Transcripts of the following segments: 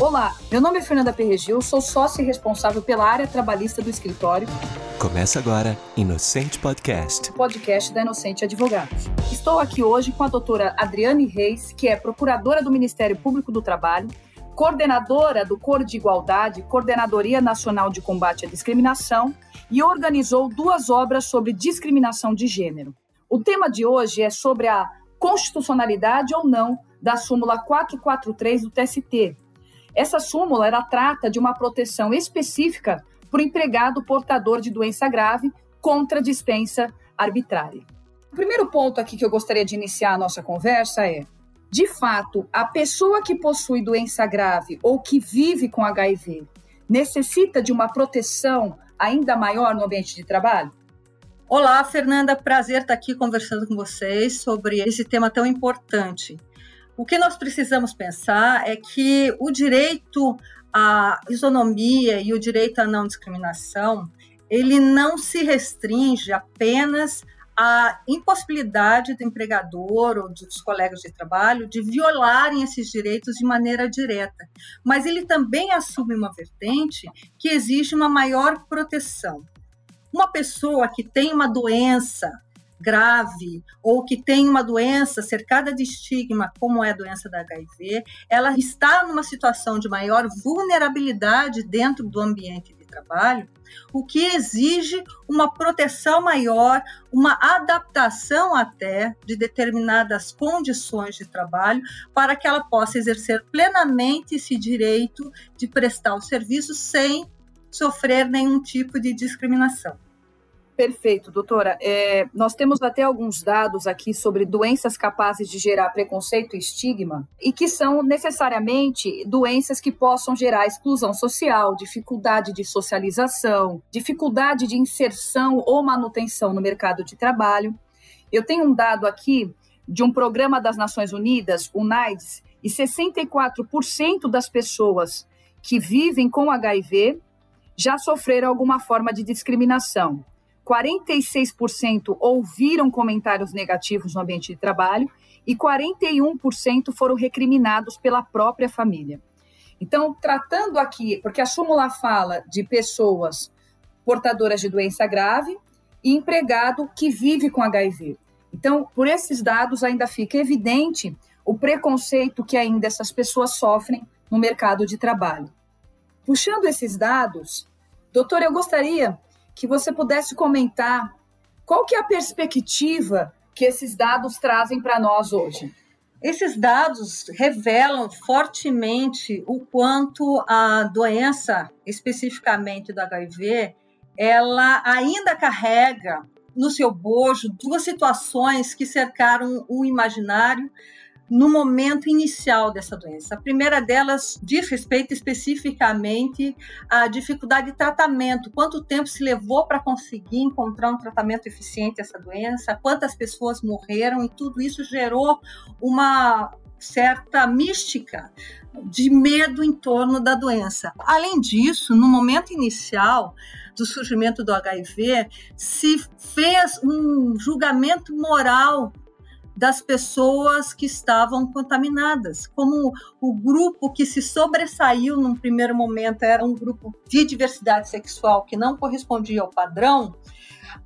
Olá, meu nome é Fernanda Perregil, sou sócia e responsável pela área trabalhista do escritório. Começa agora Inocente Podcast, podcast da Inocente Advogados. Estou aqui hoje com a doutora Adriane Reis, que é procuradora do Ministério Público do Trabalho, coordenadora do Cor de Igualdade, Coordenadoria Nacional de Combate à Discriminação, e organizou duas obras sobre discriminação de gênero. O tema de hoje é sobre a constitucionalidade ou não da súmula 443 do TST. Essa súmula ela trata de uma proteção específica para o empregado portador de doença grave contra dispensa arbitrária. O primeiro ponto aqui que eu gostaria de iniciar a nossa conversa é: de fato, a pessoa que possui doença grave ou que vive com HIV necessita de uma proteção ainda maior no ambiente de trabalho? Olá, Fernanda, prazer estar aqui conversando com vocês sobre esse tema tão importante. O que nós precisamos pensar é que o direito à isonomia e o direito à não discriminação, ele não se restringe apenas à impossibilidade do empregador ou dos colegas de trabalho de violarem esses direitos de maneira direta, mas ele também assume uma vertente que exige uma maior proteção. Uma pessoa que tem uma doença grave ou que tem uma doença cercada de estigma, como é a doença da HIV, ela está numa situação de maior vulnerabilidade dentro do ambiente de trabalho, o que exige uma proteção maior, uma adaptação até de determinadas condições de trabalho para que ela possa exercer plenamente esse direito de prestar o serviço sem sofrer nenhum tipo de discriminação. Perfeito, doutora. É, nós temos até alguns dados aqui sobre doenças capazes de gerar preconceito e estigma e que são necessariamente doenças que possam gerar exclusão social, dificuldade de socialização, dificuldade de inserção ou manutenção no mercado de trabalho. Eu tenho um dado aqui de um programa das Nações Unidas, o NAIDS, e 64% das pessoas que vivem com HIV já sofreram alguma forma de discriminação. 46% ouviram comentários negativos no ambiente de trabalho e 41% foram recriminados pela própria família. Então, tratando aqui, porque a súmula fala de pessoas portadoras de doença grave e empregado que vive com HIV. Então, por esses dados, ainda fica evidente o preconceito que ainda essas pessoas sofrem no mercado de trabalho. Puxando esses dados, doutor, eu gostaria que você pudesse comentar qual que é a perspectiva que esses dados trazem para nós hoje. Esses dados revelam fortemente o quanto a doença, especificamente do HIV, ela ainda carrega no seu bojo duas situações que cercaram o imaginário no momento inicial dessa doença. A primeira delas diz respeito especificamente à dificuldade de tratamento, quanto tempo se levou para conseguir encontrar um tratamento eficiente essa doença, quantas pessoas morreram e tudo isso gerou uma certa mística de medo em torno da doença. Além disso, no momento inicial do surgimento do HIV, se fez um julgamento moral das pessoas que estavam contaminadas. Como o grupo que se sobressaiu num primeiro momento era um grupo de diversidade sexual que não correspondia ao padrão,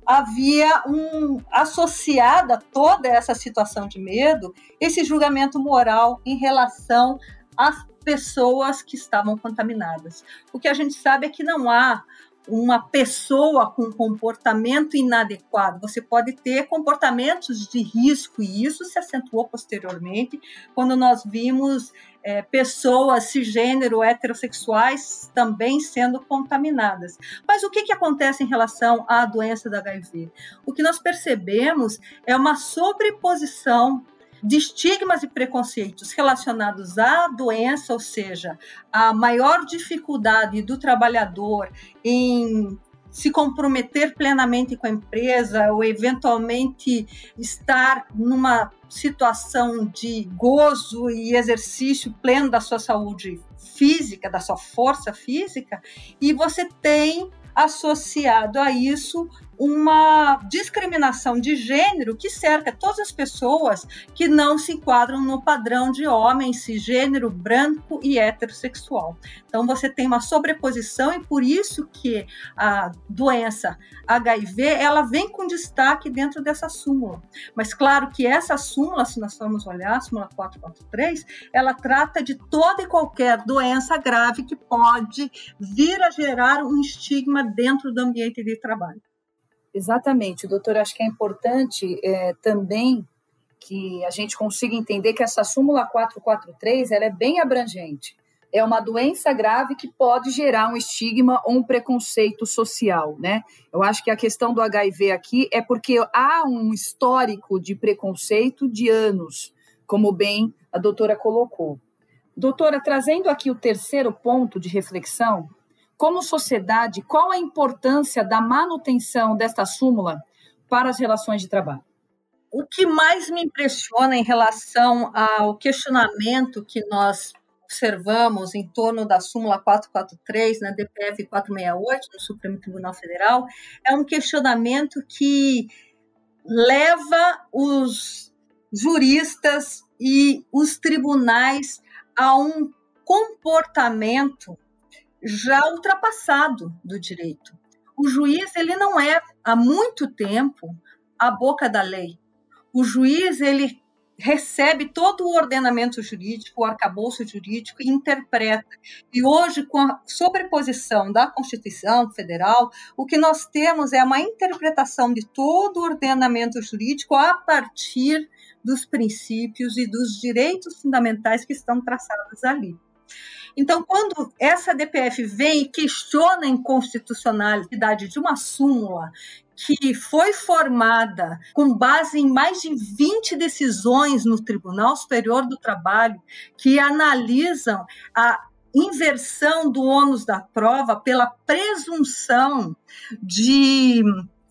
havia um associada toda essa situação de medo, esse julgamento moral em relação às pessoas que estavam contaminadas. O que a gente sabe é que não há uma pessoa com comportamento inadequado. Você pode ter comportamentos de risco, e isso se acentuou posteriormente, quando nós vimos é, pessoas cisgênero, heterossexuais também sendo contaminadas. Mas o que, que acontece em relação à doença da HIV? O que nós percebemos é uma sobreposição de estigmas e preconceitos relacionados à doença, ou seja, a maior dificuldade do trabalhador em se comprometer plenamente com a empresa ou eventualmente estar numa situação de gozo e exercício pleno da sua saúde física, da sua força física, e você tem associado a isso uma discriminação de gênero que cerca todas as pessoas que não se enquadram no padrão de homem cisgênero, branco e heterossexual. Então você tem uma sobreposição e por isso que a doença HIV ela vem com destaque dentro dessa súmula. Mas claro que essa súmula, se nós formos olhar, a súmula 443, ela trata de toda e qualquer doença grave que pode vir a gerar um estigma dentro do ambiente de trabalho. Exatamente, doutor. Acho que é importante é, também que a gente consiga entender que essa súmula 443 ela é bem abrangente. É uma doença grave que pode gerar um estigma ou um preconceito social, né? Eu acho que a questão do HIV aqui é porque há um histórico de preconceito de anos, como bem a doutora colocou. Doutora, trazendo aqui o terceiro ponto de reflexão, como sociedade, qual a importância da manutenção desta súmula para as relações de trabalho? O que mais me impressiona em relação ao questionamento que nós observamos em torno da súmula 443 na DPF 468 no Supremo Tribunal Federal é um questionamento que leva os juristas e os tribunais a um comportamento já ultrapassado do direito. O juiz ele não é há muito tempo a boca da lei. O juiz ele recebe todo o ordenamento jurídico, o arcabouço jurídico e interpreta. E hoje, com a sobreposição da Constituição Federal, o que nós temos é uma interpretação de todo o ordenamento jurídico a partir dos princípios e dos direitos fundamentais que estão traçados ali. Então, quando essa DPF vem e questiona a inconstitucionalidade de uma súmula que foi formada com base em mais de 20 decisões no Tribunal Superior do Trabalho que analisam a inversão do ônus da prova pela presunção de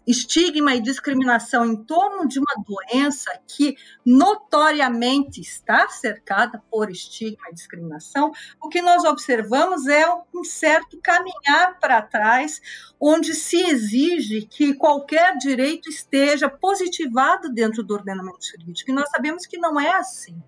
estigma e discriminação em torno de uma doença que notoriamente está cercada por estigma e discriminação, o que nós observamos é um certo caminhar para trás, onde se exige que qualquer direito esteja positivado dentro do ordenamento jurídico. E nós sabemos que não é assim.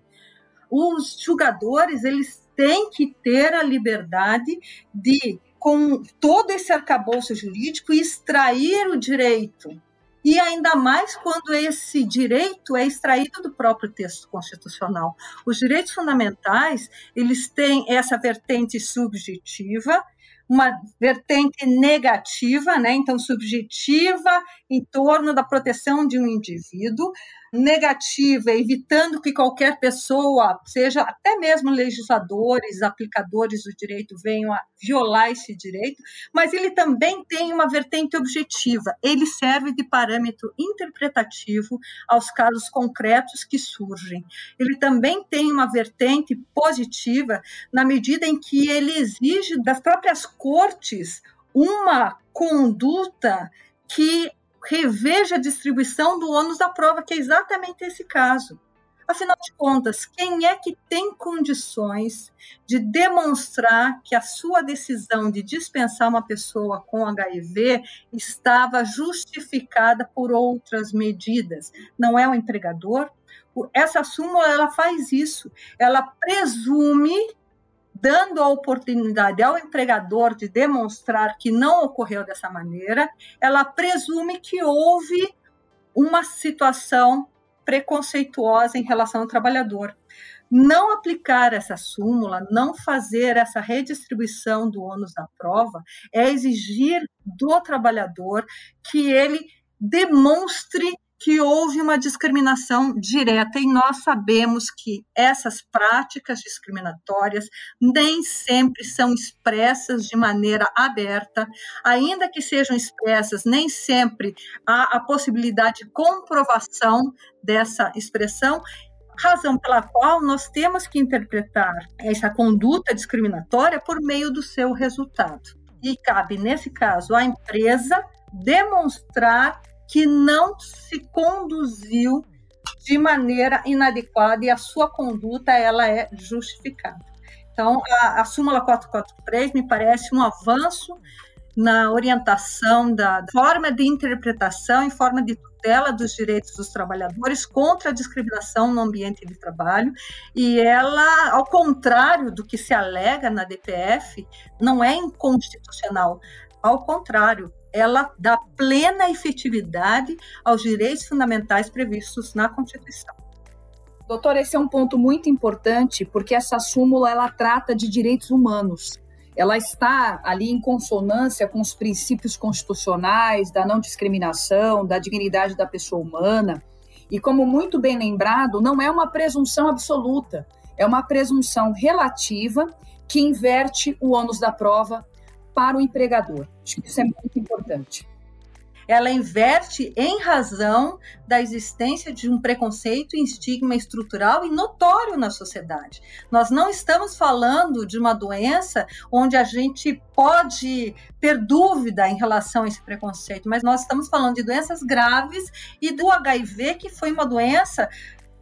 Os julgadores, eles têm que ter a liberdade de com todo esse arcabouço jurídico e extrair o direito. E ainda mais quando esse direito é extraído do próprio texto constitucional. Os direitos fundamentais, eles têm essa vertente subjetiva, uma vertente negativa, né? então subjetiva em torno da proteção de um indivíduo, negativa, evitando que qualquer pessoa, seja até mesmo legisladores, aplicadores do direito, venham a violar esse direito, mas ele também tem uma vertente objetiva, ele serve de parâmetro interpretativo aos casos concretos que surgem. Ele também tem uma vertente positiva na medida em que ele exige das próprias cortes uma conduta que reveja a distribuição do ônus da prova, que é exatamente esse caso. Afinal de contas, quem é que tem condições de demonstrar que a sua decisão de dispensar uma pessoa com HIV estava justificada por outras medidas? Não é o empregador? Essa súmula ela faz isso. Ela presume dando a oportunidade ao empregador de demonstrar que não ocorreu dessa maneira, ela presume que houve uma situação preconceituosa em relação ao trabalhador. Não aplicar essa súmula, não fazer essa redistribuição do ônus da prova, é exigir do trabalhador que ele demonstre que houve uma discriminação direta e nós sabemos que essas práticas discriminatórias nem sempre são expressas de maneira aberta, ainda que sejam expressas, nem sempre há a possibilidade de comprovação dessa expressão razão pela qual nós temos que interpretar essa conduta discriminatória por meio do seu resultado. E cabe, nesse caso, à empresa demonstrar que não se conduziu de maneira inadequada e a sua conduta ela é justificada. Então, a, a súmula 443 me parece um avanço na orientação da forma de interpretação e forma de tutela dos direitos dos trabalhadores contra a discriminação no ambiente de trabalho, e ela, ao contrário do que se alega na DPF, não é inconstitucional. Ao contrário, ela dá plena efetividade aos direitos fundamentais previstos na Constituição. Doutor, esse é um ponto muito importante, porque essa súmula ela trata de direitos humanos. Ela está ali em consonância com os princípios constitucionais da não discriminação, da dignidade da pessoa humana. E como muito bem lembrado, não é uma presunção absoluta, é uma presunção relativa que inverte o ônus da prova para o empregador. Acho que isso é muito importante ela inverte em razão da existência de um preconceito e estigma estrutural e notório na sociedade. Nós não estamos falando de uma doença onde a gente pode ter dúvida em relação a esse preconceito, mas nós estamos falando de doenças graves e do HIV, que foi uma doença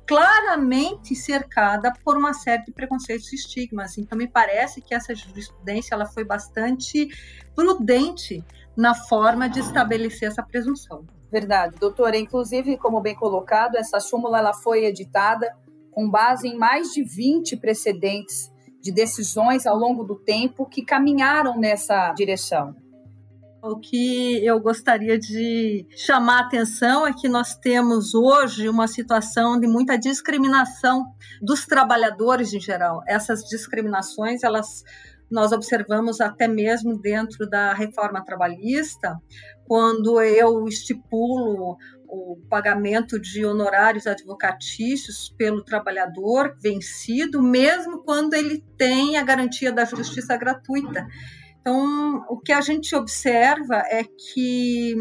claramente cercada por uma série de preconceitos e estigmas. Então, me parece que essa jurisprudência ela foi bastante prudente na forma de estabelecer essa presunção. Verdade, doutora. Inclusive, como bem colocado, essa súmula ela foi editada com base em mais de 20 precedentes de decisões ao longo do tempo que caminharam nessa direção. O que eu gostaria de chamar a atenção é que nós temos hoje uma situação de muita discriminação dos trabalhadores em geral. Essas discriminações, elas nós observamos até mesmo dentro da reforma trabalhista, quando eu estipulo o pagamento de honorários advocatícios pelo trabalhador vencido, mesmo quando ele tem a garantia da justiça gratuita. Então, o que a gente observa é que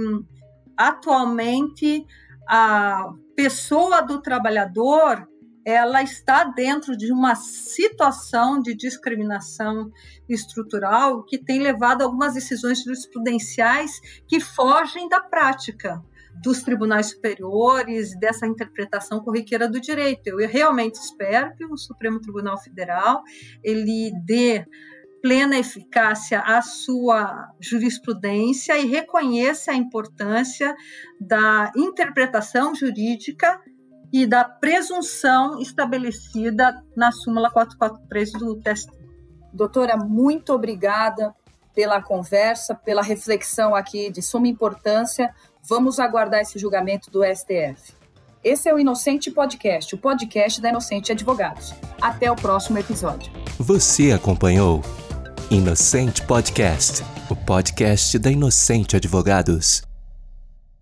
atualmente a pessoa do trabalhador ela está dentro de uma situação de discriminação estrutural que tem levado a algumas decisões jurisprudenciais que fogem da prática dos tribunais superiores, dessa interpretação corriqueira do direito. Eu realmente espero que o Supremo Tribunal Federal ele dê plena eficácia à sua jurisprudência e reconheça a importância da interpretação jurídica e da presunção estabelecida na súmula 443 do TST. Doutora, muito obrigada pela conversa, pela reflexão aqui de suma importância. Vamos aguardar esse julgamento do STF. Esse é o Inocente Podcast, o podcast da Inocente Advogados. Até o próximo episódio. Você acompanhou Inocente Podcast, o podcast da Inocente Advogados.